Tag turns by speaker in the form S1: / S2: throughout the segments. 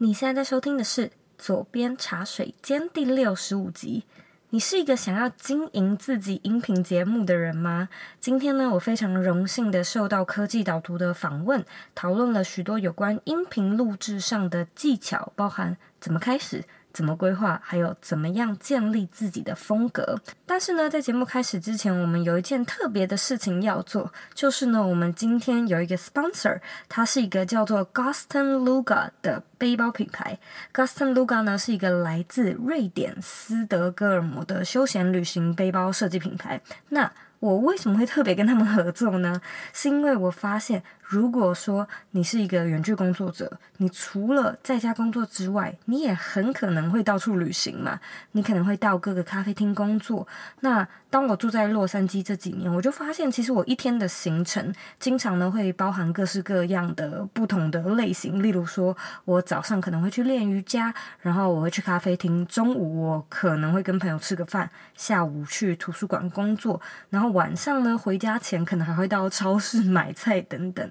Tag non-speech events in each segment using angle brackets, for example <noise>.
S1: 你现在在收听的是《左边茶水间》第六十五集。你是一个想要经营自己音频节目的人吗？今天呢，我非常荣幸的受到科技导图的访问，讨论了许多有关音频录制上的技巧，包含怎么开始。怎么规划，还有怎么样建立自己的风格。但是呢，在节目开始之前，我们有一件特别的事情要做，就是呢，我们今天有一个 sponsor，它是一个叫做 Gaston Luga 的背包品牌。Gaston Luga 呢是一个来自瑞典斯德哥尔摩的休闲旅行背包设计品牌。那我为什么会特别跟他们合作呢？是因为我发现。如果说你是一个远距工作者，你除了在家工作之外，你也很可能会到处旅行嘛。你可能会到各个咖啡厅工作。那当我住在洛杉矶这几年，我就发现，其实我一天的行程经常呢会包含各式各样的不同的类型。例如说，我早上可能会去练瑜伽，然后我会去咖啡厅；中午我可能会跟朋友吃个饭；下午去图书馆工作，然后晚上呢回家前可能还会到超市买菜等等。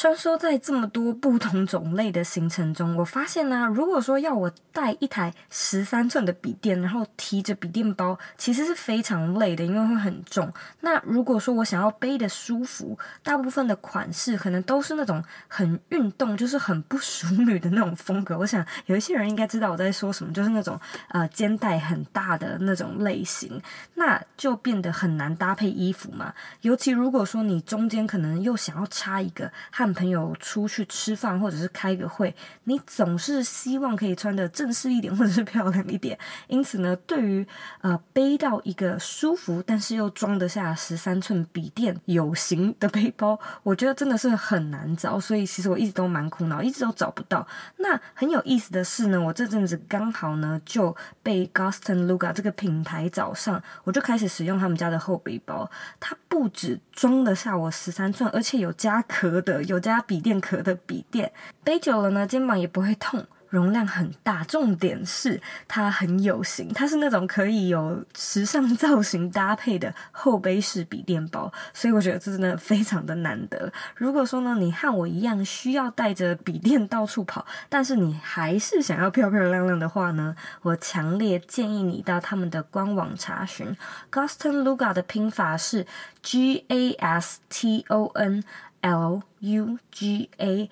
S1: 穿梭在这么多不同种类的行程中，我发现呢、如果说要我带一台十三寸的笔电，然后提着笔电包，其实是非常累的，因为会很重。那如果说我想要背的舒服，大部分的款式可能都是那种很运动，就是很不淑女的那种风格。我想有一些人应该知道我在说什么，就是那种呃肩带很大的那种类型，那就变得很难搭配衣服嘛。尤其如果说你中间可能又想要插一个。和朋友出去吃饭，或者是开个会，你总是希望可以穿的正式一点，或者是漂亮一点。因此呢，对于呃背到一个舒服但是又装得下十三寸笔电有型的背包，我觉得真的是很难找。所以其实我一直都蛮苦恼，一直都找不到。那很有意思的是呢，我这阵子刚好呢就被 Gaston Luga 这个品牌找上，我就开始使用他们家的厚背包。它不止装得下我十三寸，而且有加壳的。有加笔电壳的笔电，背久了呢，肩膀也不会痛。容量很大，重点是它很有型，它是那种可以有时尚造型搭配的后背式笔电包，所以我觉得这真的非常的难得。如果说呢，你和我一样需要带着笔电到处跑，但是你还是想要漂漂亮亮的话呢，我强烈建议你到他们的官网查询。Gaston Luga 的拼法是 G A S T O N L U G A。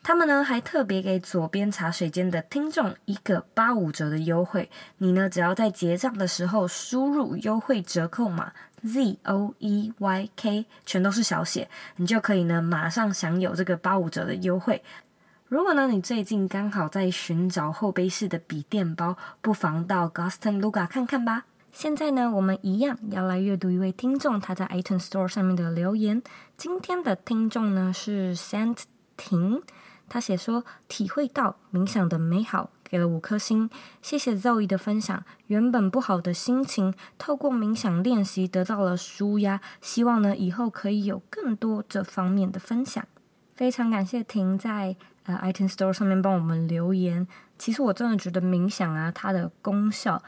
S1: 他们呢还特别给左边茶水间的听众一个八五折的优惠，你呢只要在结账的时候输入优惠折扣码 Z O E Y K，全都是小写，你就可以呢马上享有这个八五折的优惠。如果呢你最近刚好在寻找后背式的笔电包，不妨到 Gaston Luga 看看吧。现在呢我们一样要来阅读一位听众他在 iTunes Store 上面的留言。今天的听众呢是 Saint 婷。他写说，体会到冥想的美好，给了五颗星。谢谢 Zoe 的分享，原本不好的心情透过冥想练习得到了舒压。希望呢以后可以有更多这方面的分享。非常感谢婷在呃 iTunes Store 上面帮我们留言。其实我真的觉得冥想啊，它的功效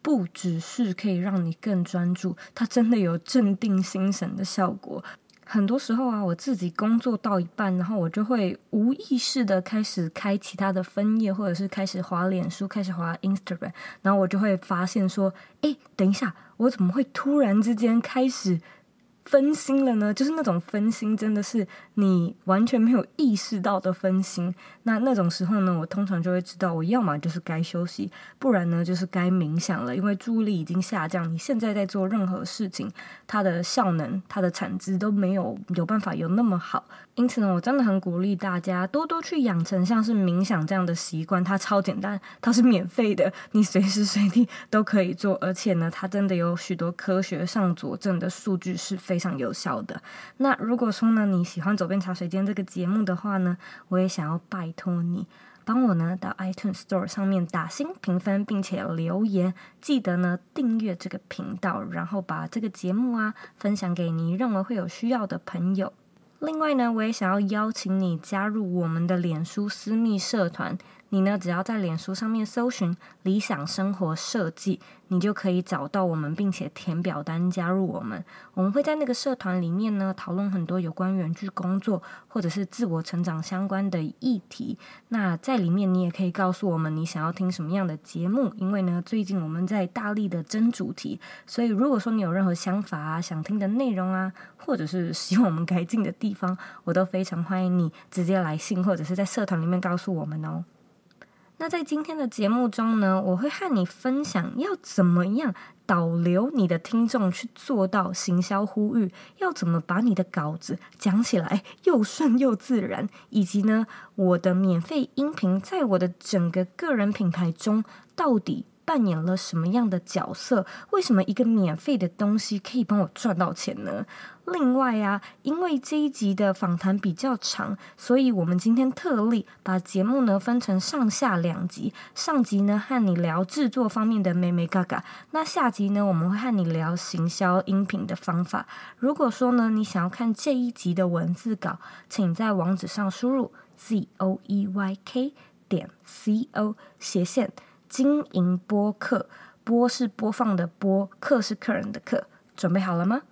S1: 不只是可以让你更专注，它真的有镇定心神的效果。很多时候啊，我自己工作到一半，然后我就会无意识的开始开其他的分页，或者是开始滑脸书，开始滑 Instagram，然后我就会发现说，诶，等一下，我怎么会突然之间开始分心了呢？就是那种分心，真的是你完全没有意识到的分心。那那种时候呢，我通常就会知道，我要么就是该休息，不然呢就是该冥想了。因为注意力已经下降，你现在在做任何事情，它的效能、它的产值都没有有办法有那么好。因此呢，我真的很鼓励大家多多去养成像是冥想这样的习惯。它超简单，它是免费的，你随时随地都可以做。而且呢，它真的有许多科学上佐证的数据是非常有效的。那如果说呢，你喜欢《走遍茶水间》这个节目的话呢，我也想要拜托你，帮我呢到 iTunes Store 上面打星评分，并且留言。记得呢订阅这个频道，然后把这个节目啊分享给你认为会有需要的朋友。另外呢，我也想要邀请你加入我们的脸书私密社团。你呢，只要在脸书上面搜寻“理想生活设计”，你就可以找到我们，并且填表单加入我们。我们会在那个社团里面呢，讨论很多有关远距工作或者是自我成长相关的议题。那在里面，你也可以告诉我们你想要听什么样的节目，因为呢，最近我们在大力的争主题，所以如果说你有任何想法啊、想听的内容啊，或者是 <laughs> 希望我们改进的地方，我都非常欢迎你直接来信或者是在社团里面告诉我们哦。那在今天的节目中呢，我会和你分享要怎么样导流你的听众去做到行销呼吁，要怎么把你的稿子讲起来又顺又自然，以及呢，我的免费音频在我的整个个人品牌中到底扮演了什么样的角色？为什么一个免费的东西可以帮我赚到钱呢？另外啊，因为这一集的访谈比较长，所以我们今天特例把节目呢分成上下两集。上集呢和你聊制作方面的眉眉嘎嘎，那下集呢我们会和你聊行销音频的方法。如果说呢你想要看这一集的文字稿，请在网址上输入 z o e y k 点 c o 斜线。经营播客，播是播放的播，客是客人的客，准备好了吗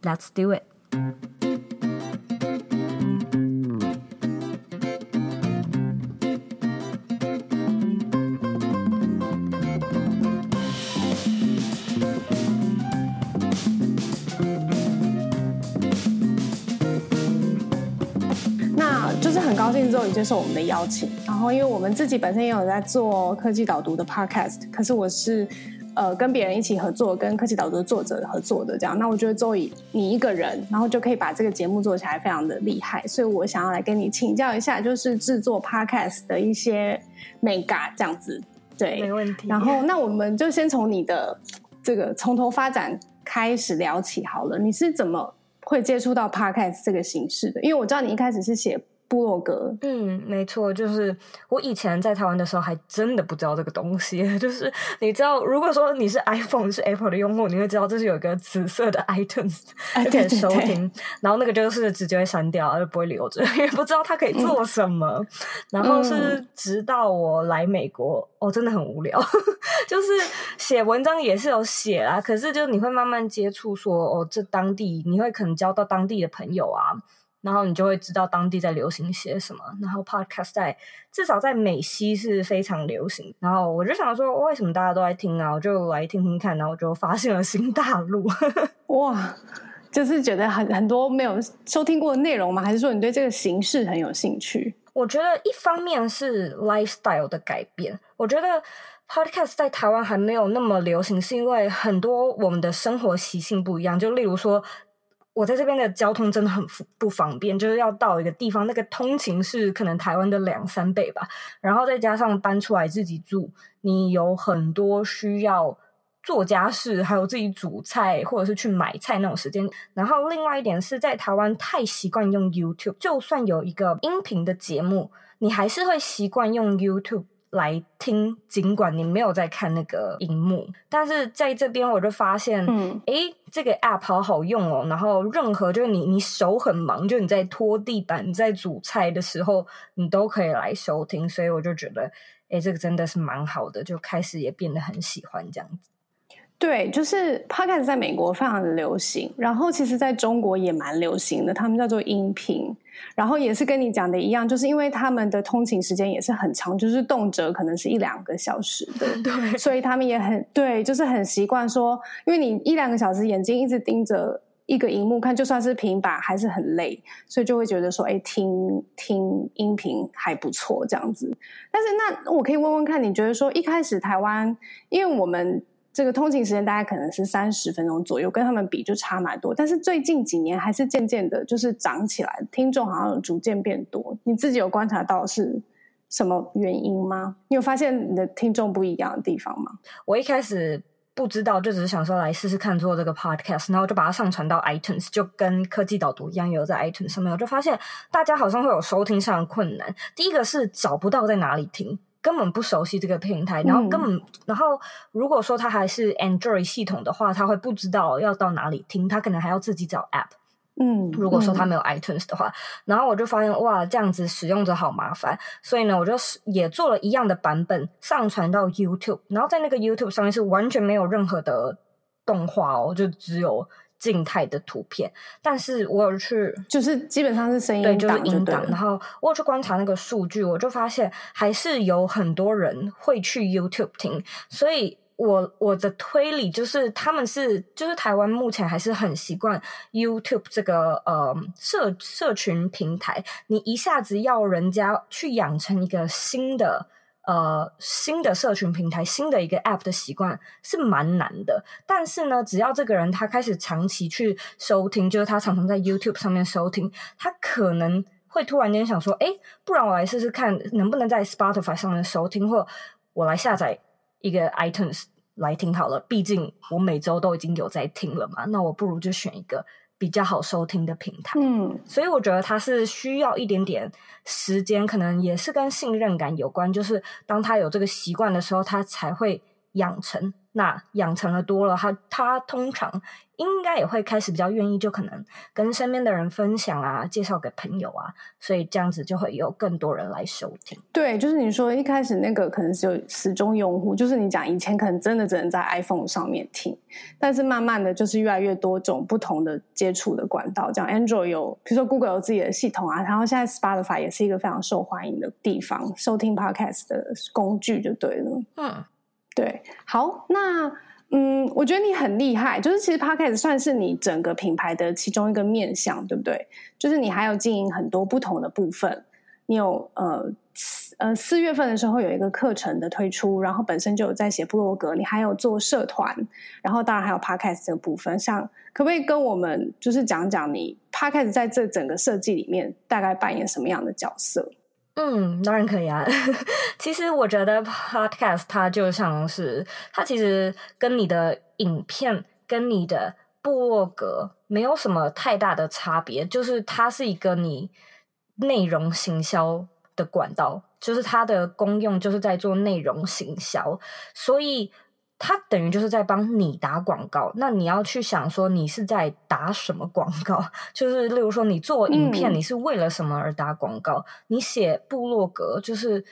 S1: ？Let's do it。
S2: 之后你接受我们的邀请。然后，因为我们自己本身也有在做科技导读的 podcast，可是我是呃跟别人一起合作，跟科技导读的作者合作的这样。那我觉得 Zoe 你一个人，然后就可以把这个节目做起来非常的厉害，所以我想要来跟你请教一下，就是制作 <laughs> podcast 的一些美嘎这样子。对，
S1: 没问题。
S2: 然后，那我们就先从你的这个从头发展开始聊起好了。你是怎么会接触到 podcast 这个形式的？因为我知道你一开始是写。部落格，
S1: 嗯，没错，就是我以前在台湾的时候，还真的不知道这个东西。<laughs> 就是你知道，如果说你是 iPhone 是 Apple 的用户，你会知道这是有一个紫色的 iTunes 就 <laughs> 可以收听，对对对，然后那个就是直接会删掉，而不会留着，也不知道它可以做什么。嗯、然后是直到我来美国，哦，真的很无聊，<laughs> 就是写文章也是有写啦，可是就你会慢慢接触，说哦，这当地你会可能交到当地的朋友啊。然后你就会知道当地在流行些什么。然后 podcast 在至少在美西是非常流行。然后我就想说，为什么大家都在听啊？我就来听听看。然后我就发现了新大陆。<laughs>
S2: 哇，就是觉得很很多没有收听过的内容吗？还是说你对这个形式很有兴趣？
S1: 我觉得一方面是 lifestyle 的改变。我觉得 podcast 在台湾还没有那么流行，是因为很多我们的生活习性不一样。就例如说。我在这边的交通真的很不方便，就是要到一个地方，那个通勤是可能台湾的两三倍吧。然后再加上搬出来自己住，你有很多需要做家事，还有自己煮菜或者是去买菜那种时间。然后另外一点是在台湾太习惯用 YouTube，就算有一个音频的节目，你还是会习惯用 YouTube。来听，尽管你没有在看那个荧幕，但是在这边我就发现，嗯，诶，这个 app 好好用哦。然后任何就是你你手很忙，就你在拖地板、你在煮菜的时候，你都可以来收听。所以我就觉得，诶，这个真的是蛮好的，就开始也变得很喜欢这样子。
S2: 对，就是 Podcast 在美国非常的流行，然后其实在中国也蛮流行的，他们叫做音频，然后也是跟你讲的一样，就是因为他们的通勤时间也是很长，就是动辄可能是一两个小时的，<laughs>
S1: 对，
S2: 所以他们也很对，就是很习惯说，因为你一两个小时眼睛一直盯着一个荧幕看，就算是平板还是很累，所以就会觉得说，哎，听听音频还不错这样子。但是那我可以问问看，你觉得说一开始台湾，因为我们。这个通勤时间大概可能是三十分钟左右，跟他们比就差蛮多。但是最近几年还是渐渐的，就是涨起来，听众好像逐渐变多。你自己有观察到是什么原因吗？你有发现你的听众不一样的地方吗？
S1: 我一开始不知道，就只是想说来试试看做这个 podcast，然后就把它上传到 iTunes，就跟科技导读一样，有在 iTunes 上面，我就发现大家好像会有收听上的困难。第一个是找不到在哪里听。根本不熟悉这个平台，然后根本，嗯、然后如果说他还是 Android 系统的话，他会不知道要到哪里听，他可能还要自己找 App。嗯，如果说他没有 iTunes 的话，嗯、然后我就发现哇，这样子使用者好麻烦，所以呢，我就也做了一样的版本上传到 YouTube，然后在那个 YouTube 上面是完全没有任何的动画哦，就只有静态的图片。但是我有去，
S2: 就是基本上是声音
S1: 对，就是音档。然后我有去观察那个数据，我就发现还是有很多人会去 YouTube 听，所以。我我的推理就是，他们是就是台湾目前还是很习惯 YouTube 这个呃社社群平台，你一下子要人家去养成一个新的呃新的社群平台、新的一个 App 的习惯是蛮难的。但是呢，只要这个人他开始长期去收听，就是他常常在 YouTube 上面收听，他可能会突然间想说，诶，不然我来试试看能不能在 Spotify 上面收听，或我来下载。一个 iTunes 来听好了，毕竟我每周都已经有在听了嘛，那我不如就选一个比较好收听的平台。嗯，所以我觉得它是需要一点点时间，可能也是跟信任感有关，就是当他有这个习惯的时候，他才会养成。那养成了多了，他他通常应该也会开始比较愿意，就可能跟身边的人分享啊，介绍给朋友啊，所以这样子就会有更多人来收听。
S2: 对，就是你说一开始那个可能是有死忠用户，就是你讲以前可能真的只能在 iPhone 上面听，但是慢慢的就是越来越多种不同的接触的管道，讲 Android 有，比如说 Google 有自己的系统啊，然后现在 Spotify 也是一个非常受欢迎的地方，收听 Podcast 的工具就对了。嗯。对，好，那嗯，我觉得你很厉害，就是其实 Podcast 算是你整个品牌的其中一个面向，对不对？就是你还有经营很多不同的部分，你有呃呃四月份的时候有一个课程的推出，然后本身就有在写部落格，你还有做社团，然后当然还有 Podcast 这个部分，像可不可以跟我们就是讲讲你 Podcast 在这整个设计里面大概扮演什么样的角色？
S1: 嗯，当然可以啊。<laughs> 其实我觉得 Podcast 它就像是，它其实跟你的影片、跟你的部落格没有什么太大的差别，就是它是一个你内容行销的管道，就是它的功用就是在做内容行销，所以。它等于就是在帮你打广告，那你要去想说你是在打什么广告？<laughs> 就是例如说你做影片，你是为了什么而打广告？嗯、你写部落格，就是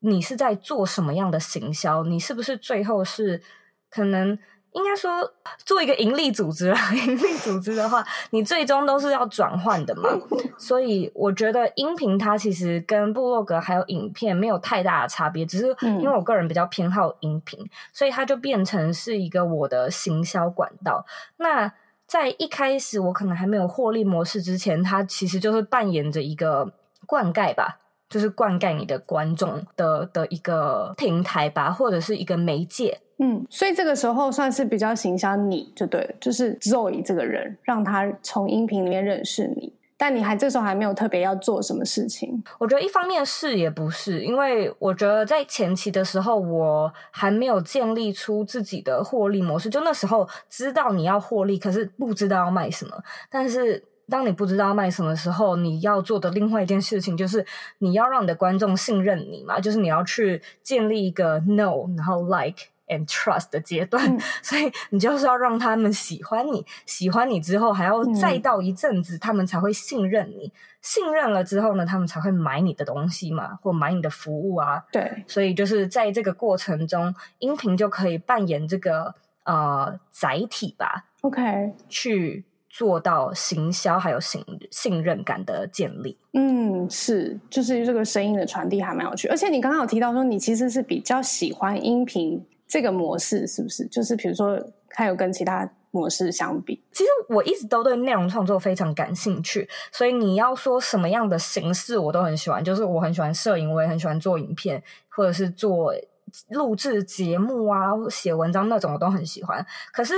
S1: 你是在做什么样的行销？你是不是最后是可能？应该说，做一个盈利组织啦，<laughs> 盈利组织的话，你最终都是要转换的嘛。<laughs> 所以我觉得音频它其实跟部落格还有影片没有太大的差别，只是因为我个人比较偏好音频，所以它就变成是一个我的行销管道。那在一开始我可能还没有获利模式之前，它其实就是扮演着一个灌溉吧。就是灌溉你的观众的的一个平台吧，或者是一个媒介。
S2: 嗯，所以这个时候算是比较行销你就对了，就是 Zoe 这个人，让他从音频里面认识你。但你还这时候还没有特别要做什么事情。
S1: 我觉得一方面是也不是，因为我觉得在前期的时候，我还没有建立出自己的获利模式。就那时候知道你要获利，可是不知道要卖什么，但是。当你不知道卖什么时候，你要做的另外一件事情就是你要让你的观众信任你嘛，就是你要去建立一个 know，然后 like and trust 的阶段，嗯、<laughs> 所以你就是要让他们喜欢你，喜欢你之后还要再到一阵子，他们才会信任你，嗯、信任了之后呢，他们才会买你的东西嘛，或买你的服务啊。
S2: 对，
S1: 所以就是在这个过程中，音频就可以扮演这个呃载体吧。
S2: OK，
S1: 去。做到行销还有信信任感的建立，
S2: 嗯，是，就是这个声音的传递还蛮有趣。而且你刚刚有提到说，你其实是比较喜欢音频这个模式，是不是？就是比如说，还有跟其他模式相比，
S1: 其实我一直都对内容创作非常感兴趣。所以你要说什么样的形式，我都很喜欢。就是我很喜欢摄影，我也很喜欢做影片，或者是做录制节目啊，写文章那种，我都很喜欢。可是。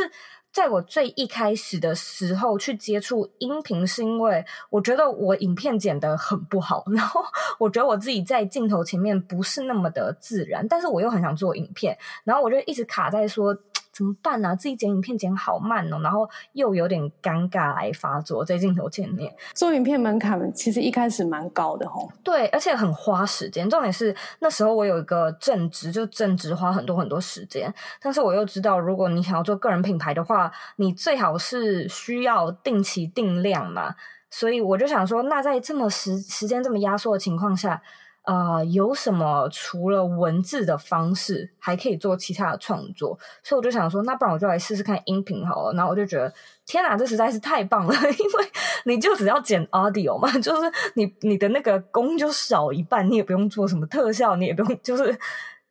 S1: 在我最一开始的时候去接触音频，是因为我觉得我影片剪得很不好，<laughs> 然后我觉得我自己在镜头前面不是那么的自然，但是我又很想做影片，然后我就一直卡在说，怎么办啊？自己剪影片剪好慢哦，然后又有点尴尬来发作在镜头前面。
S2: 做影片门槛其实一开始蛮高的吼，
S1: 对，而且很花时间。重点是那时候我有一个正职，就正职花很多很多时间，但是我又知道，如果你想要做个人品牌的话，你最好是需要定期定量嘛。所以我就想说，那在这么时时间这么压缩的情况下，呃，有什么除了文字的方式，还可以做其他的创作？所以我就想说，那不然我就来试试看音频好了。然后我就觉得，天哪，这实在是太棒了！<laughs> 因为你就只要剪 audio 嘛，<laughs> 就是你你的那个工就少一半，你也不用做什么特效，你也不用，<laughs> 就是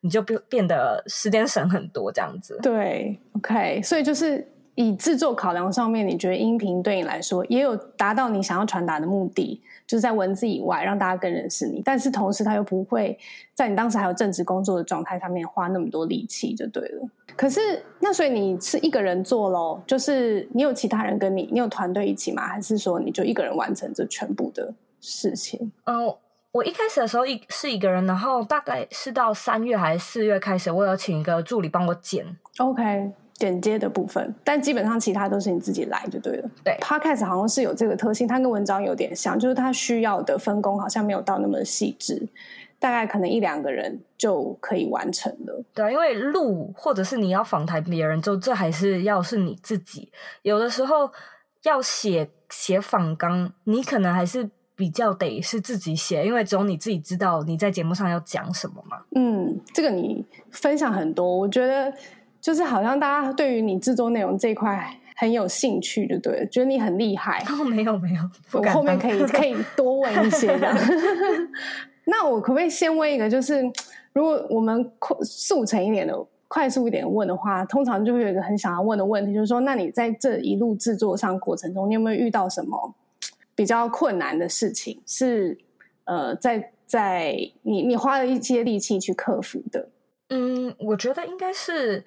S1: 你就变变得时间省很多这样子。
S2: 对，OK，所以就是。以制作考量上面，你觉得音频对你来说也有达到你想要传达的目的，就是在文字以外让大家更认识你，但是同时他又不会在你当时还有正职工作的状态上面花那么多力气，就对了。可是那所以你是一个人做咯，就是你有其他人跟你，你有团队一起吗？还是说你就一个人完成这全部的事情？
S1: 哦，我一开始的时候一是一个人，然后大概是到三月还是四月开始，我有请一个助理帮我剪。
S2: OK。剪接的部分，但基本上其他都是你自己来就对了。
S1: 对
S2: ，Podcast 好像是有这个特性，它跟文章有点像，就是它需要的分工好像没有到那么细致，大概可能一两个人就可以完成了。
S1: 对，因为录或者是你要访谈别人，就这还是要是你自己。有的时候要写写访纲，你可能还是比较得是自己写，因为只有你自己知道你在节目上要讲什么嘛。
S2: 嗯，这个你分享很多，我觉得。就是好像大家对于你制作内容这一块很有兴趣，就对了，觉得你很厉害。
S1: 哦，没有没有，
S2: 我后面可以可以多问一些的。<laughs> 那我可不可以先问一个，就是如果我们快速成一点的、快速一点问的话，通常就会有一个很想要问的问题，就是说，那你在这一路制作上过程中，你有没有遇到什么比较困难的事情？是呃，在在你你花了一些力气去克服的？
S1: 嗯，我觉得应该是。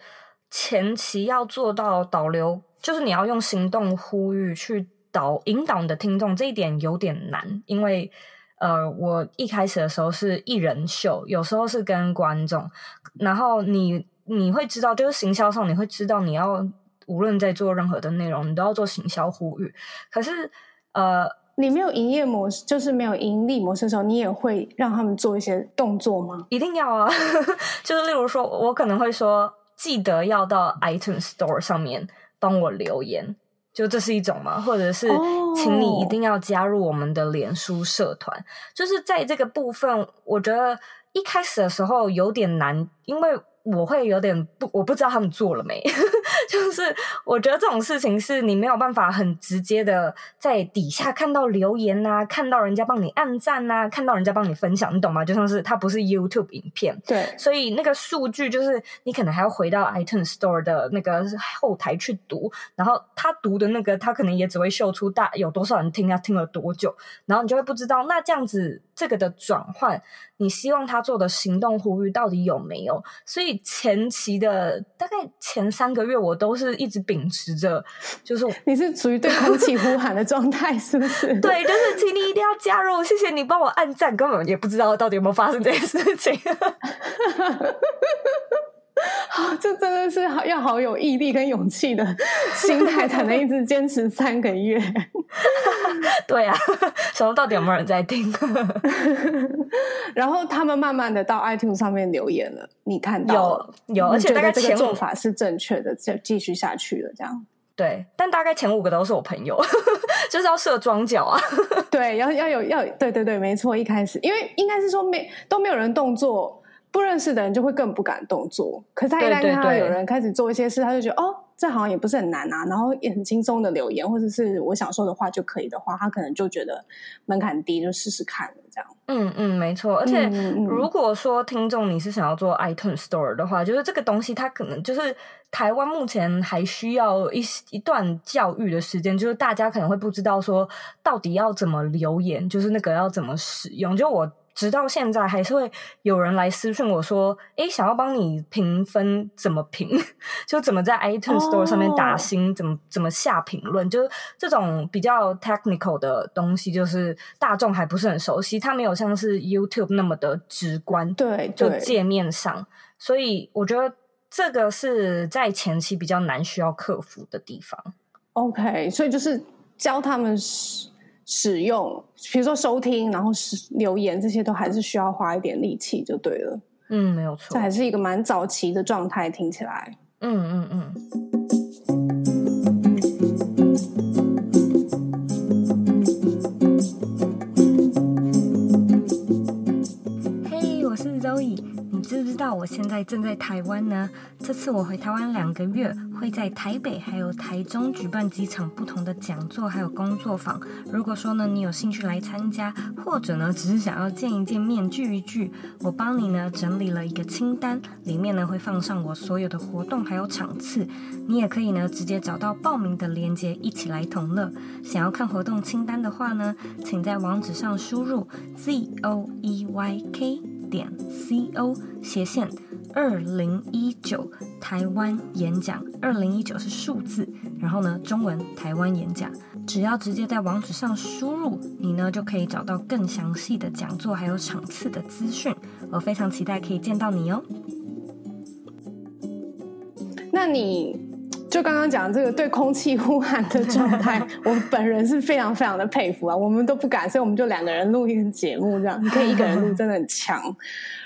S1: 前期要做到导流，就是你要用行动呼吁去导引导你的听众，这一点有点难，因为呃，我一开始的时候是一人秀，有时候是跟观众，然后你你会知道，就是行销上你会知道，你要无论在做任何的内容，你都要做行销呼吁。可是呃，
S2: 你没有营业模式，就是没有盈利模式的时候，你也会让他们做一些动作吗？
S1: 一定要啊，<laughs> 就是例如说，我可能会说。记得要到 iTunes Store 上面帮我留言，就这是一种吗？或者是，请你一定要加入我们的脸书社团。Oh. 就是在这个部分，我觉得一开始的时候有点难，因为。我会有点不，我不知道他们做了没。就是我觉得这种事情是你没有办法很直接的在底下看到留言呐、啊，看到人家帮你按赞呐、啊，看到人家帮你分享，你懂吗？就像是它不是 YouTube 影片，
S2: 对，
S1: 所以那个数据就是你可能还要回到 iTunes Store 的那个后台去读，然后他读的那个他可能也只会秀出大有多少人听，他听了多久，然后你就会不知道那这样子这个的转换，你希望他做的行动呼吁到底有没有？所以。前期的大概前三个月，我都是一直秉持着，就是
S2: 你是处于对空气呼喊的状态，是不是？<laughs>
S1: 对，就是请你一定要加入，谢谢你帮我按赞，根本也不知道到底有没有发生这件事情。<laughs>
S2: 好，<laughs> 这真的是要好有毅力跟勇气的心态，才能一直坚持三个月。<laughs>
S1: 对啊，想说到底有没有人在听？<laughs>
S2: 然后他们慢慢的到 iTunes 上面留言了，你看到
S1: 有有，而且大概
S2: 这个做法是正确的，就继续下去了，这样。
S1: 对，但大概前五个都是我朋友，就是要设装脚啊。
S2: 对，要要有要对对对，没错，一开始因为应该是说没都没有人动作。不认识的人就会更不敢动作，可是他一旦看到有人开始做一些事，对对对，他就觉得哦，这好像也不是很难啊，然后也很轻松的留言，或者是我想说的话就可以的话，他可能就觉得门槛低，就试试看这样。
S1: 嗯嗯，没错。而且如果说听众你是想要做 iTunes Store 的话，就是这个东西它可能就是台湾目前还需要一一段教育的时间，就是大家可能会不知道说到底要怎么留言，就是那个要怎么使用，就我。直到现在还是会有人来私讯我说：“诶，想要帮你评分，怎么评？<laughs> 就怎么在 iTunes Store 上面打星，怎么怎么下评论？就是这种比较 technical 的东西，就是大众还不是很熟悉，它没有像是 YouTube 那么的直观。
S2: 对，
S1: 就界面上，所以我觉得。”这个是在前期比较难需要克服的地方。
S2: OK，所以就是教他们使使用，比如说收听，然后是留言这些，都还是需要花一点力气，就对了。
S1: 嗯，没有错，
S2: 这还是一个蛮早期的状态，听起来。
S1: 嗯嗯嗯。嘿，hey, 我是 Zoe。知不知道我现在正在台湾呢？这次我回台湾两个月，会在台北还有台中举办几场不同的讲座，还有工作坊。如果说呢，你有兴趣来参加，或者呢，只是想要见一见面聚一聚，我帮你呢整理了一个清单，里面呢会放上我所有的活动还有场次，你也可以呢直接找到报名的链接，一起来同乐。想要看活动清单的话呢，请在网址上输入 z o e y k。点 c o 斜线二零一九台湾演讲，二零一九是数字，然后呢，中文台湾演讲，只要直接在网址上输入，你呢就可以找到更详细的讲座还有场次的资讯。我非常期待可以见到你哦。
S2: 那你？就刚刚讲这个对空气呼喊的状态，<laughs> 我本人是非常非常的佩服啊！我们都不敢，所以我们就两个人录一个节目，这样你可以一个人录，真的很强。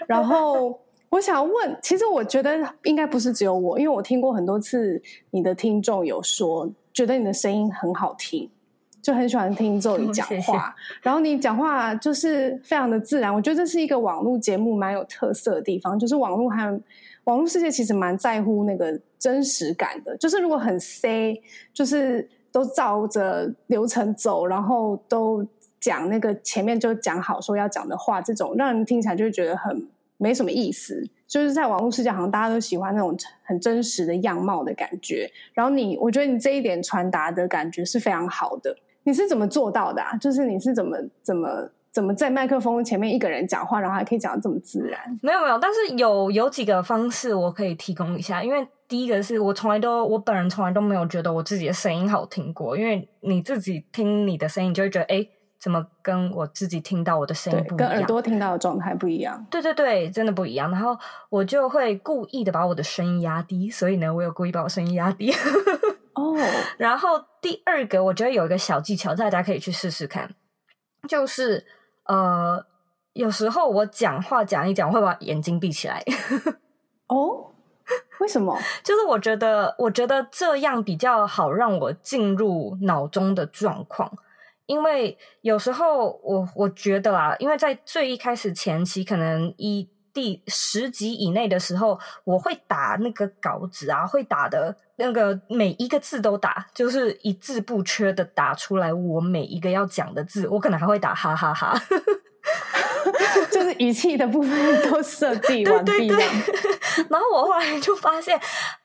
S2: 然后我想问，其实我觉得应该不是只有我，因为我听过很多次你的听众有说，觉得你的声音很好听，就很喜欢听 <laughs> Zoe 讲话。谢谢。然后你讲话就是非常的自然，我觉得这是一个网络节目蛮有特色的地方，就是网络还。网络世界其实蛮在乎那个真实感的，就是如果很 C，就是都照着流程走，然后都讲那个前面就讲好说要讲的话，这种让人听起来就会觉得很没什么意思。就是在网络世界，好像大家都喜欢那种很真实的样貌的感觉。然后你，我觉得你这一点传达的感觉是非常好的。你是怎么做到的啊？就是你是怎么怎么？怎么在麦克风前面一个人讲话，然后还可以讲得这么自然？
S1: 没有没有，但是有有几个方式我可以提供一下。因为第一个是我从来都我本人从来都没有觉得我自己的声音好听过。因为你自己听你的声音，就会觉得哎，怎么跟我自己听到我的声音不一样？
S2: 跟耳朵听到的状态不一样。
S1: 对对对，真的不一样。然后我就会故意的把我的声音压低，所以呢，我有故意把我声音压低。
S2: 哦。<laughs>
S1: 然后第二个，我觉得有一个小技巧，大家可以去试试看，就是。呃，有时候我讲话讲一讲，会把眼睛闭起来。<laughs>
S2: 哦，为什么？<laughs>
S1: 就是我觉得，我觉得这样比较好让我进入脑中的状况。因为有时候我我觉得啊，因为在最一开始前期，可能一第十集以内的时候，我会打那个稿子啊，会打的那个每一个字都打，就是一字不缺的打出来。我每一个要讲的字，我可能还会打哈哈哈哈，<laughs>
S2: 就是语气的部分都设计完毕。对对对。
S1: 然后我后来就发现，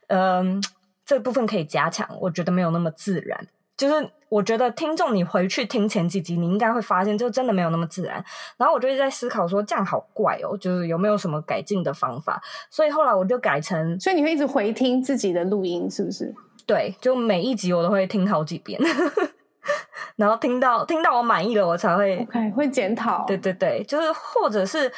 S1: 嗯、呃，这部分可以加强，我觉得没有那么自然。就是我觉得听众，你回去听前几集，你应该会发现，就真的没有那么自然。然后我就一直在思考说，这样好怪哦，就是有没有什么改进的方法？所以后来我就改成，
S2: 所以你会一直回听自己的录音，是不是？
S1: 对，就每一集我都会听好几遍，<laughs> 然后听到听到我满意了，我才会
S2: OK 会检讨。
S1: 对对对，就是或者是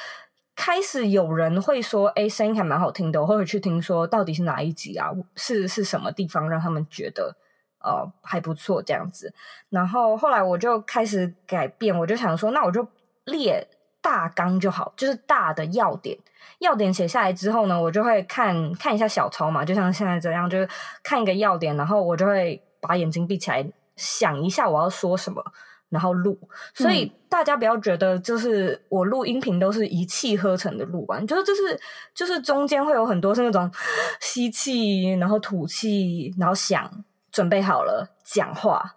S1: 开始有人会说，哎，声音还蛮好听的，我会回去听说到底是哪一集啊？是是什么地方让他们觉得？呃，还不错这样子，然后后来我就开始改变，我就想说，那我就列大纲就好，就是大的要点，要点写下来之后呢，我就会看看一下小抄嘛，就像现在这样，就是看一个要点，然后我就会把眼睛闭起来，想一下我要说什么，然后录。所以大家不要觉得就是我录音频都是一气呵成的录完，就是就是就是中间会有很多是那种 <gasps> 吸气，然后吐气，然后想。准备好了讲话，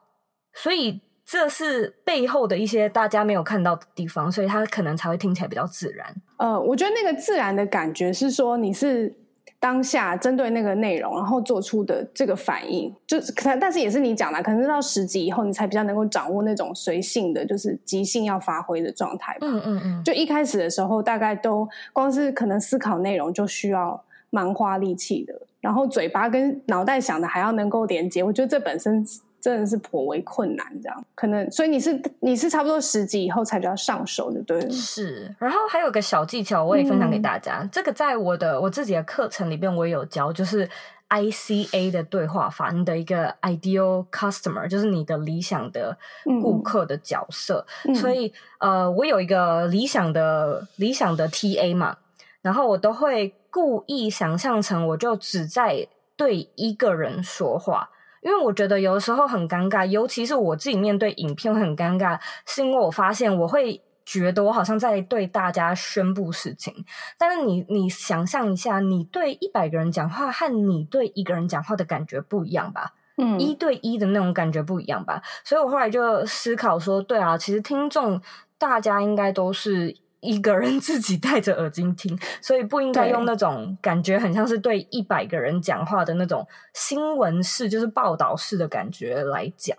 S1: 所以这是背后的一些大家没有看到的地方，所以他可能才会听起来比较自然。
S2: 呃，我觉得那个自然的感觉是说你是当下针对那个内容，然后做出的这个反应，就是可能，但是也是你讲的，可能是到十集以后，你才比较能够掌握那种随性的，就是即兴要发挥的状态吧。
S1: 嗯嗯嗯。
S2: 就一开始的时候，大概都光是可能思考内容就需要蛮花力气的。然后嘴巴跟脑袋想的还要能够连接，我觉得这本身真的是颇为困难。这样可能，所以你是你是差不多十级以后才比较上手的，对？
S1: 是。然后还有一个小技巧，我也分享给大家。嗯、这个在我的我自己的课程里边，我也有教，就是 ICA 的对话法，你的一个 ideal customer，就是你的理想的顾客的角色。嗯、所以，呃，我有一个理想的理想的 TA 嘛，然后我都会故意想象成，我就只在对一个人说话。因为我觉得有的时候很尴尬，尤其是我自己面对影片会很尴尬，是因为我发现我会觉得我好像在对大家宣布事情。但是你你想象一下，你对一百个人讲话和你对一个人讲话的感觉不一样吧？嗯，一对一的那种感觉不一样吧？所以我后来就思考说，对啊，其实听众大家应该都是。一个人自己戴着耳机听，所以不应该用那种感觉很像是对一百个人讲话的那种新闻式，就是报道式的感觉来讲。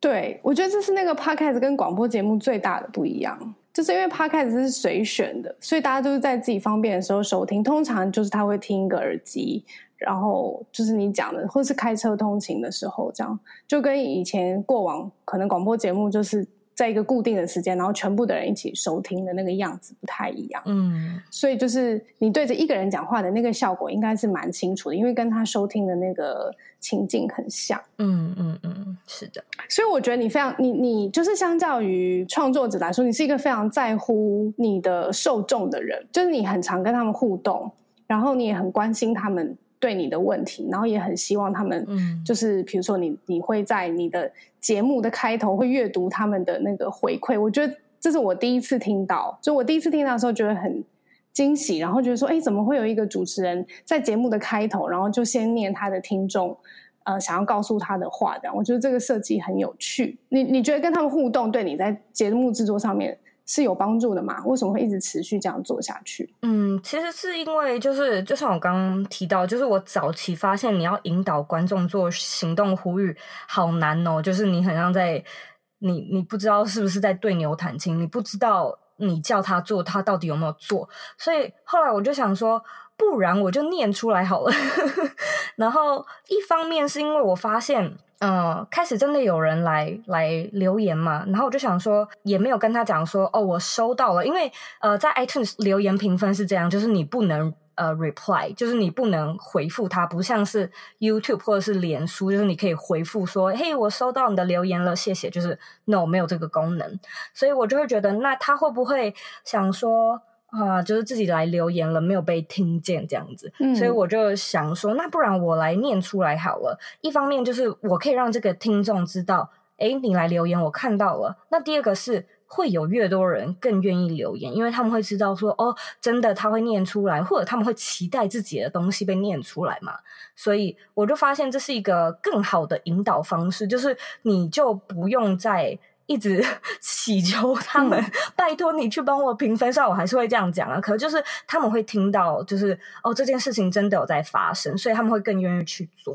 S2: 对，我觉得这是那个 podcast 跟广播节目最大的不一样，就是因为 podcast 是随选的，所以大家都是在自己方便的时候收听。通常就是他会听一个耳机，然后就是你讲的，或是开车通勤的时候，这样就跟以前过往可能广播节目就是。在一个固定的时间，然后全部的人一起收听的那个样子不太一样。嗯，所以就是你对着一个人讲话的那个效果应该是蛮清楚的，因为跟他收听的那个情境很像。
S1: 嗯嗯嗯，是的。
S2: 所以我觉得你非常，你你就是相较于创作者来说，你是一个非常在乎你的受众的人，就是你很常跟他们互动，然后你也很关心他们。对你的问题，然后也很希望他们，就是比如说你，你会在你的节目的开头会阅读他们的那个回馈。我觉得这是我第一次听到，就我第一次听到的时候觉得很惊喜，然后觉得说，哎，怎么会有一个主持人在节目的开头，然后就先念他的听众，呃，想要告诉他的话，这样我觉得这个设计很有趣。你你觉得跟他们互动，对你在节目制作上面？是有帮助的嘛？为什么会一直持续这样做下去？
S1: 嗯，其实是因为就是，就像我刚刚提到，就是我早期发现你要引导观众做行动呼吁好难哦，就是你很像在你你不知道是不是在对牛弹琴，你不知道你叫他做他到底有没有做，所以后来我就想说，不然我就念出来好了。<laughs> 然后一方面是因为我发现。嗯、开始真的有人来来留言嘛，然后我就想说，也没有跟他讲说，哦，我收到了，因为呃，在 iTunes 留言评分是这样，就是你不能呃 reply，就是你不能回复他，不像是 YouTube 或者是脸书，就是你可以回复说，嘿，我收到你的留言了，谢谢，就是 no 没有这个功能，所以我就会觉得，那他会不会想说？啊，就是自己来留言了，没有被听见这样子，嗯，所以我就想说，那不然我来念出来好了。一方面就是我可以让这个听众知道，诶，你来留言，我看到了。那第二个是会有越多人更愿意留言，因为他们会知道说，哦，真的他会念出来，或者他们会期待自己的东西被念出来嘛。所以我就发现这是一个更好的引导方式，就是你就不用再。一直 <laughs> 祈求他们，嗯、<laughs> 拜托你去帮我评分。虽然我还是会这样讲啊，可是就是他们会听到，就是哦，这件事情真的有在发生，所以他们会更愿意去做。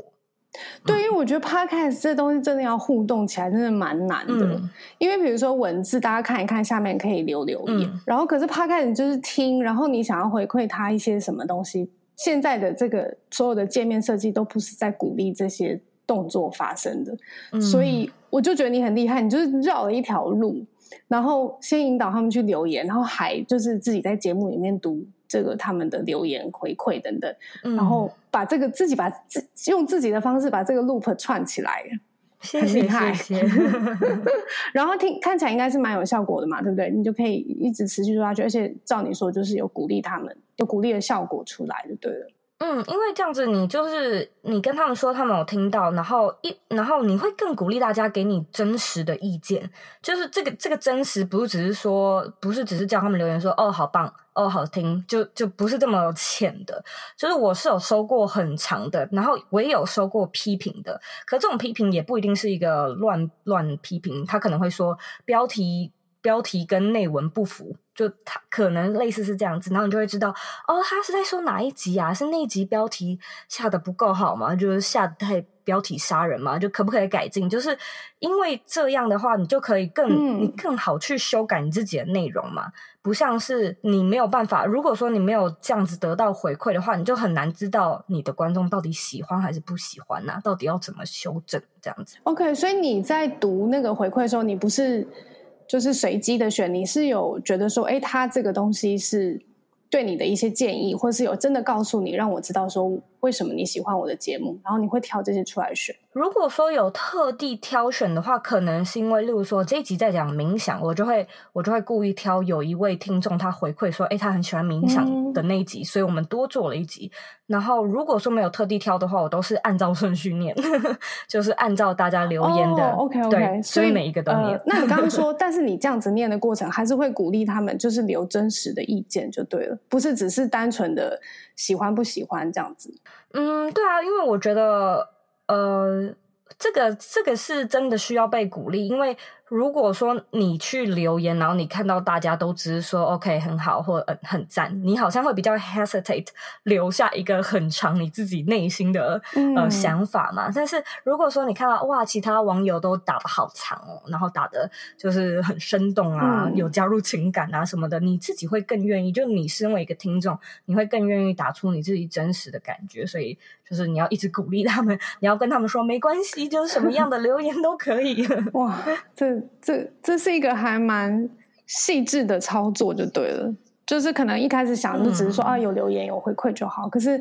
S2: 对，因为我觉得 Podcast 这东西真的要互动起来，真的蛮难的。嗯、因为比如说文字，大家看一看，下面可以留留言，嗯、然后可是 Podcast 就是听，然后你想要回馈他一些什么东西。现在的这个所有的界面设计都不是在鼓励这些动作发生的，嗯、所以。我就觉得你很厉害，你就是绕了一条路，然后先引导他们去留言，然后还就是自己在节目里面读这个他们的留言回馈等等，嗯、然后把这个自己把自用自己的方式把这个 loop 串起来，
S1: 谢谢很厉害。谢谢 <laughs>
S2: 然后听看起来应该是蛮有效果的嘛，对不对？你就可以一直持续做下去，而且照你说就是有鼓励他们，有鼓励的效果出来就对了。
S1: 嗯，因为这样子，你就是你跟他们说，他们有听到，然后一，然后你会更鼓励大家给你真实的意见。就是这个这个真实，不是只是说，不是只是叫他们留言说，哦，好棒，哦，好听，就就不是这么浅的。就是我是有收过很长的，然后我也有收过批评的。可这种批评也不一定是一个乱乱批评，他可能会说标题标题跟内文不符。就他可能类似是这样子，然后你就会知道，哦，他是在说哪一集啊？是那一集标题下的不够好吗？就是下得太标题杀人吗？就可不可以改进？就是因为这样的话，你就可以更、嗯、你更好去修改你自己的内容嘛。不像是你没有办法，如果说你没有这样子得到回馈的话，你就很难知道你的观众到底喜欢还是不喜欢呐、啊？到底要怎么修正这样子
S2: ？OK，所以你在读那个回馈的时候，你不是。就是随机的选，你是有觉得说，哎，他这个东西是对你的一些建议，或是有真的告诉你，让我知道说为什么你喜欢我的节目，然后你会挑这些出来选。
S1: 如果说有特地挑选的话，可能是因为，例如说这一集在讲冥想，我就会我就会故意挑有一位听众他回馈说，哎，他很喜欢冥想的那一集，嗯、所以我们多做了一集。然后如果说没有特地挑的话，我都是按照顺序念，<laughs> 就是按照大家留言的。
S2: Oh, OK OK，
S1: 对，所以每一个都念。
S2: 呃、那你刚刚说，<laughs> 但是你这样子念的过程，还是会鼓励他们，就是留真实的意见就对了，不是只是单纯的喜欢不喜欢这样子。
S1: 嗯，对啊，因为我觉得，呃，这个这个是真的需要被鼓励，因为。如果说你去留言，然后你看到大家都只是说 OK 很好或很很赞，你好像会比较 hesitate 留下一个很长你自己内心的、嗯、呃想法嘛。但是如果说你看到哇，其他网友都打的好长哦，然后打的就是很生动啊，嗯、有加入情感啊什么的，你自己会更愿意。就你身为一个听众，你会更愿意打出你自己真实的感觉。所以就是你要一直鼓励他们，你要跟他们说没关系，就是什么样的留言都可以。<laughs>
S2: 哇，这。这这是一个还蛮细致的操作，就对了。就是可能一开始想就只是说、嗯、啊，有留言有回馈就好。可是，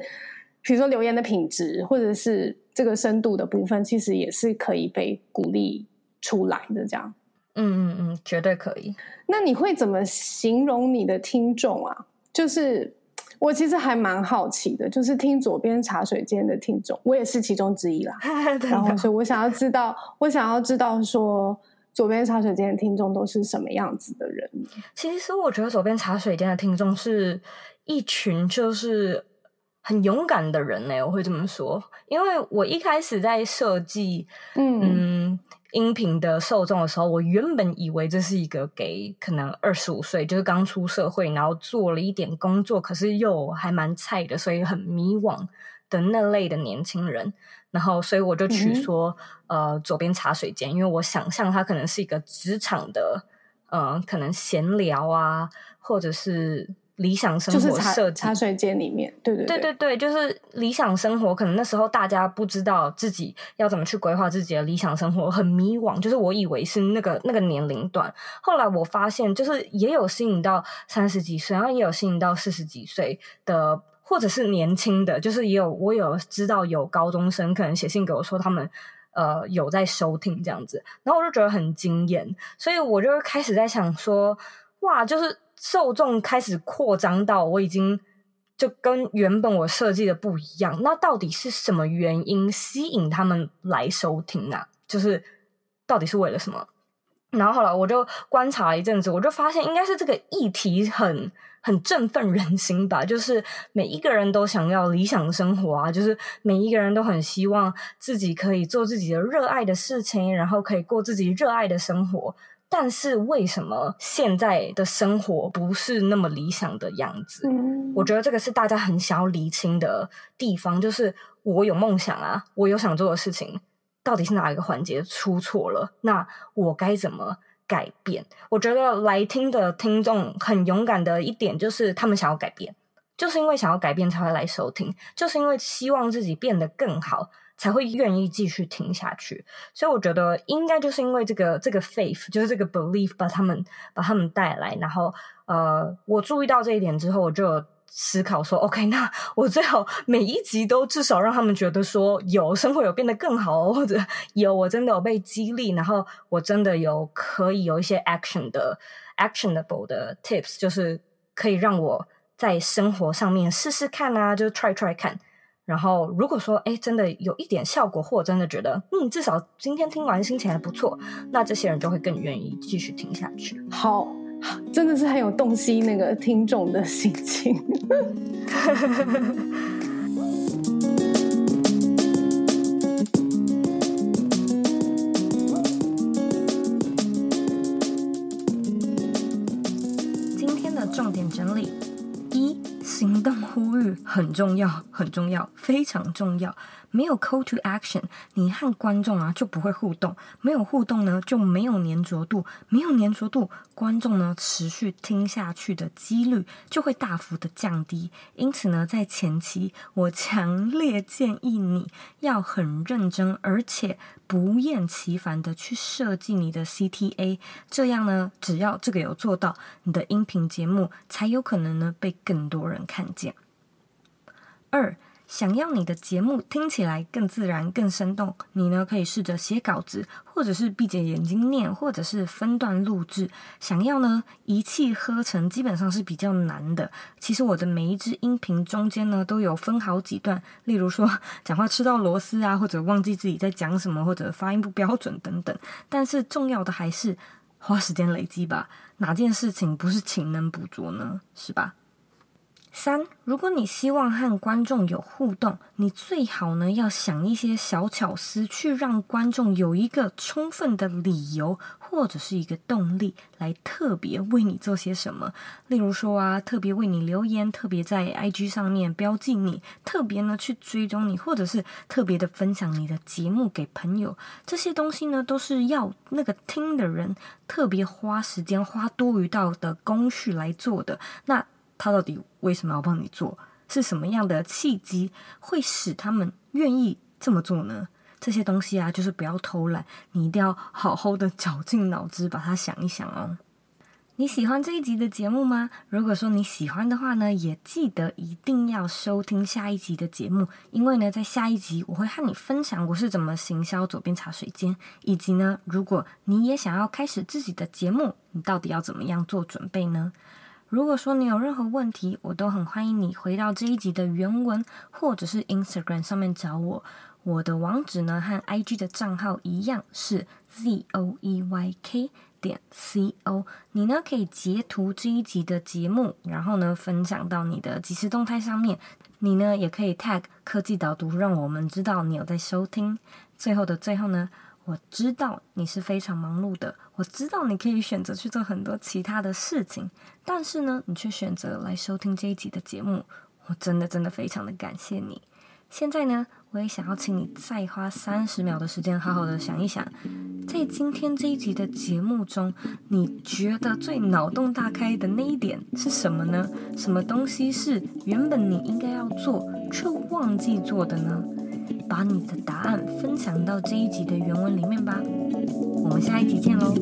S2: 比如说留言的品质，或者是这个深度的部分，其实也是可以被鼓励出来的。这样，
S1: 嗯嗯嗯，绝对可以。
S2: 那你会怎么形容你的听众啊？就是我其实还蛮好奇的，就是听左边茶水间的听众，我也是其中之一啦。<laughs> 然后，所以我想要知道，我想要知道说。佐编茶水间的听众都是什么样子的人？
S1: 其实我觉得左边茶水间的听众是一群就是很勇敢的人呢。我会这么说，因为我一开始在设计嗯，嗯音频的受众的时候，我原本以为这是一个给可能二十五岁，就是刚出社会，然后做了一点工作，可是又还蛮菜的，所以很迷惘的那类的年轻人。然后，所以我就取说，嗯、呃，左边茶水间，因为我想象它可能是一个职场的，嗯、呃，可能闲聊啊，或者是理想生活设计。
S2: 茶水间里面，对对对
S1: 对对对，就是理想生活。可能那时候大家不知道自己要怎么去规划自己的理想生活，很迷惘。就是我以为是那个那个年龄段，后来我发现，就是也有吸引到三十几岁，然后也有吸引到四十几岁的。或者是年轻的，就是也有我有知道有高中生可能写信给我说他们呃有在收听这样子，然后我就觉得很惊艳，所以我就开始在想说，哇，就是受众开始扩张到我已经就跟原本我设计的不一样，那到底是什么原因吸引他们来收听啊？就是到底是为了什么？然后后来我就观察了一阵子，我就发现应该是这个议题很。很振奋人心吧，就是每一个人都想要理想生活啊，就是每一个人都很希望自己可以做自己的热爱的事情，然后可以过自己热爱的生活。但是为什么现在的生活不是那么理想的样子？嗯，我觉得这个是大家很想要厘清的地方，就是我有梦想啊，我有想做的事情，到底是哪一个环节出错了？那我该怎么改变，我觉得来听的听众很勇敢的一点就是他们想要改变，就是因为想要改变才会来收听，就是因为希望自己变得更好，才会愿意继续听下去。所以我觉得应该就是因为这个这个 faith，就是这个 belief 把他们把他们带来，然后呃，我注意到这一点之后，我就。思考说，OK，那我最好每一集都至少让他们觉得说，有生活有变得更好，或者有我真的有被激励，然后我真的有可以有一些 action 的 actionable 的 tips，就是可以让我在生活上面试试看啊，就 try try 看。然后如果说，哎，真的有一点效果，或真的觉得，嗯，至少今天听完心情还不错，那这些人就会更愿意继续听下去。
S2: 好。真的是很有洞悉那个听众的心情。<laughs>
S1: 很重要，很重要，非常重要。没有 call to action，你和观众啊就不会互动，没有互动呢就没有粘着度，没有粘着度，观众呢持续听下去的几率就会大幅的降低。因此呢，在前期，我强烈建议你要很认真，而且不厌其烦的去设计你的 CTA，这样呢，只要这个有做到，你的音频节目才有可能呢被更多人看见。二。想要你的节目听起来更自然、更生动，你呢可以试着写稿子，或者是闭着眼睛念，或者是分段录制。想要呢一气呵成，基本上是比较难的。其实我的每一支音频中间呢都有分好几段，例如说 <laughs> 讲话吃到螺丝啊，或者忘记自己在讲什么，或者发音不标准等等。但是重要的还是花时间累积吧。哪件事情不是勤能补拙呢？是吧？三，如果你希望和观众有互动，你最好呢要想一些小巧思，去让观众有一个充分的理由或者是一个动力，来特别为你做些什么。例如说啊，特别为你留言，特别在 IG 上面标记你，特别呢去追踪你，或者是特别的分享你的节目给朋友。这些东西呢，都是要那个听的人特别花时间、花多余到的工序来做的。那他到底为什么要帮你做？是什么样的契机会使他们愿意这么做呢？这些东西啊，就是不要偷懒，你一定要好好的绞尽脑汁把它想一想哦。你喜欢这一集的节目吗？如果说你喜欢的话呢，也记得一定要收听下一集的节目，因为呢，在下一集我会和你分享我是怎么行销左边茶水间，以及呢，如果你也想要开始自己的节目，你到底要怎么样做准备呢？如果说你有任何问题，我都很欢迎你回到这一集的原文，或者是 Instagram 上面找我。我的网址呢和 IG 的账号一样是 z o e y k 点 c o。你呢可以截图这一集的节目，然后呢分享到你的即时动态上面。你呢也可以 tag 科技导读，让我们知道你有在收听。最后的最后呢。我知道你是非常忙碌的，我知道你可以选择去做很多其他的事情，但是呢，你却选择来收听这一集的节目，我真的真的非常的感谢你。现在呢，我也想要请你再花三十秒的时间，好好的想一想，在今天这一集的节目中，你觉得最脑洞大开的那一点是什么呢？什么东西是原本你应该要做却忘记做的呢？把你的答案分享到这一集的原文里面吧。我们下一集见喽。